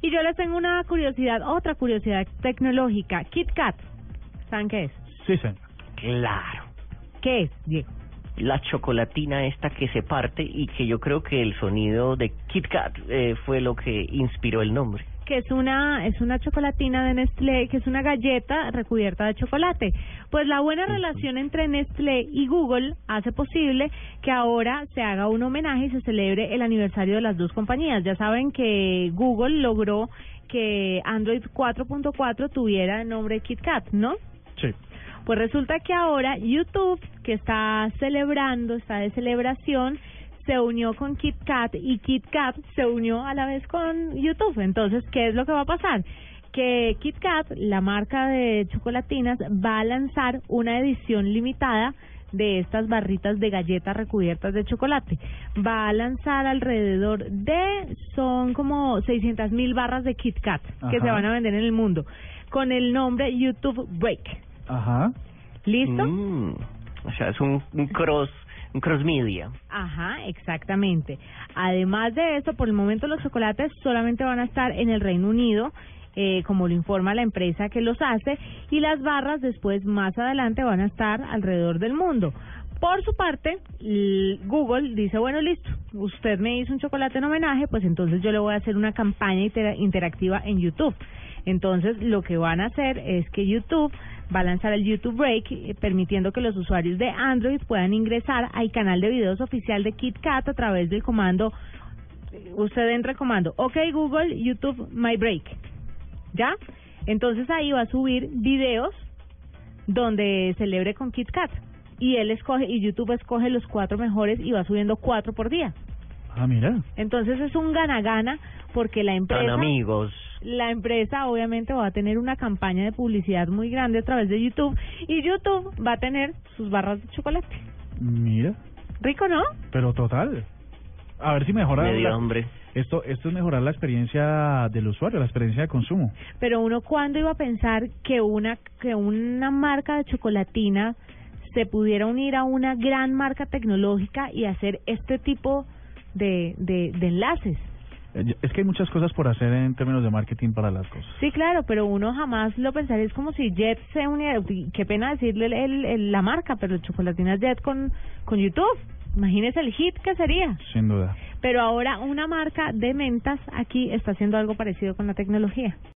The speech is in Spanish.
Y yo les tengo una curiosidad, otra curiosidad tecnológica. Kit Kat. ¿Saben qué es? Sí, señor. Claro. ¿Qué es, Diego? La chocolatina esta que se parte y que yo creo que el sonido de Kit Kat eh, fue lo que inspiró el nombre. Que es una es una chocolatina de Nestlé, que es una galleta recubierta de chocolate. Pues la buena relación entre Nestlé y Google hace posible que ahora se haga un homenaje y se celebre el aniversario de las dos compañías. Ya saben que Google logró que Android 4.4 tuviera el nombre KitKat, ¿no? Sí. Pues resulta que ahora YouTube, que está celebrando, está de celebración, se unió con KitKat y KitKat se unió a la vez con YouTube. Entonces, ¿qué es lo que va a pasar? Que KitKat, la marca de chocolatinas, va a lanzar una edición limitada de estas barritas de galletas recubiertas de chocolate. Va a lanzar alrededor de, son como 600 mil barras de KitKat que Ajá. se van a vender en el mundo, con el nombre YouTube Break. Ajá. ¿Listo? Mm, o sea, es un, un cross, un cross media. Ajá, exactamente. Además de esto, por el momento los chocolates solamente van a estar en el Reino Unido, eh, como lo informa la empresa que los hace, y las barras después, más adelante, van a estar alrededor del mundo. Por su parte, Google dice, bueno, listo, usted me hizo un chocolate en homenaje, pues entonces yo le voy a hacer una campaña intera- interactiva en YouTube. Entonces, lo que van a hacer es que YouTube va a lanzar el YouTube Break, eh, permitiendo que los usuarios de Android puedan ingresar al canal de videos oficial de KitKat a través del comando, eh, usted entra el comando, OK Google, YouTube My Break. ¿Ya? Entonces ahí va a subir videos donde celebre con KitKat. Y él escoge, y YouTube escoge los cuatro mejores y va subiendo cuatro por día. Ah, mira. Entonces es un gana-gana porque la Tan empresa amigos. La empresa obviamente va a tener una campaña de publicidad muy grande a través de YouTube y YouTube va a tener sus barras de chocolate. Mira. Rico, ¿no? Pero total. A ver si mejora. Me dio la- hambre. Esto, esto es mejorar la experiencia del usuario, la experiencia de consumo. Pero uno cuándo iba a pensar que una que una marca de chocolatina se pudiera unir a una gran marca tecnológica y hacer este tipo de, de, de enlaces. Eh, Es que hay muchas cosas por hacer en términos de marketing para las cosas. Sí, claro, pero uno jamás lo pensaría. Es como si Jet se uniera. Qué pena decirle el, el- el- la marca, pero Chocolatina Jet con, con YouTube. Imagínese el hit que sería. Sin duda. Pero ahora una marca de mentas aquí está haciendo algo parecido con la tecnología.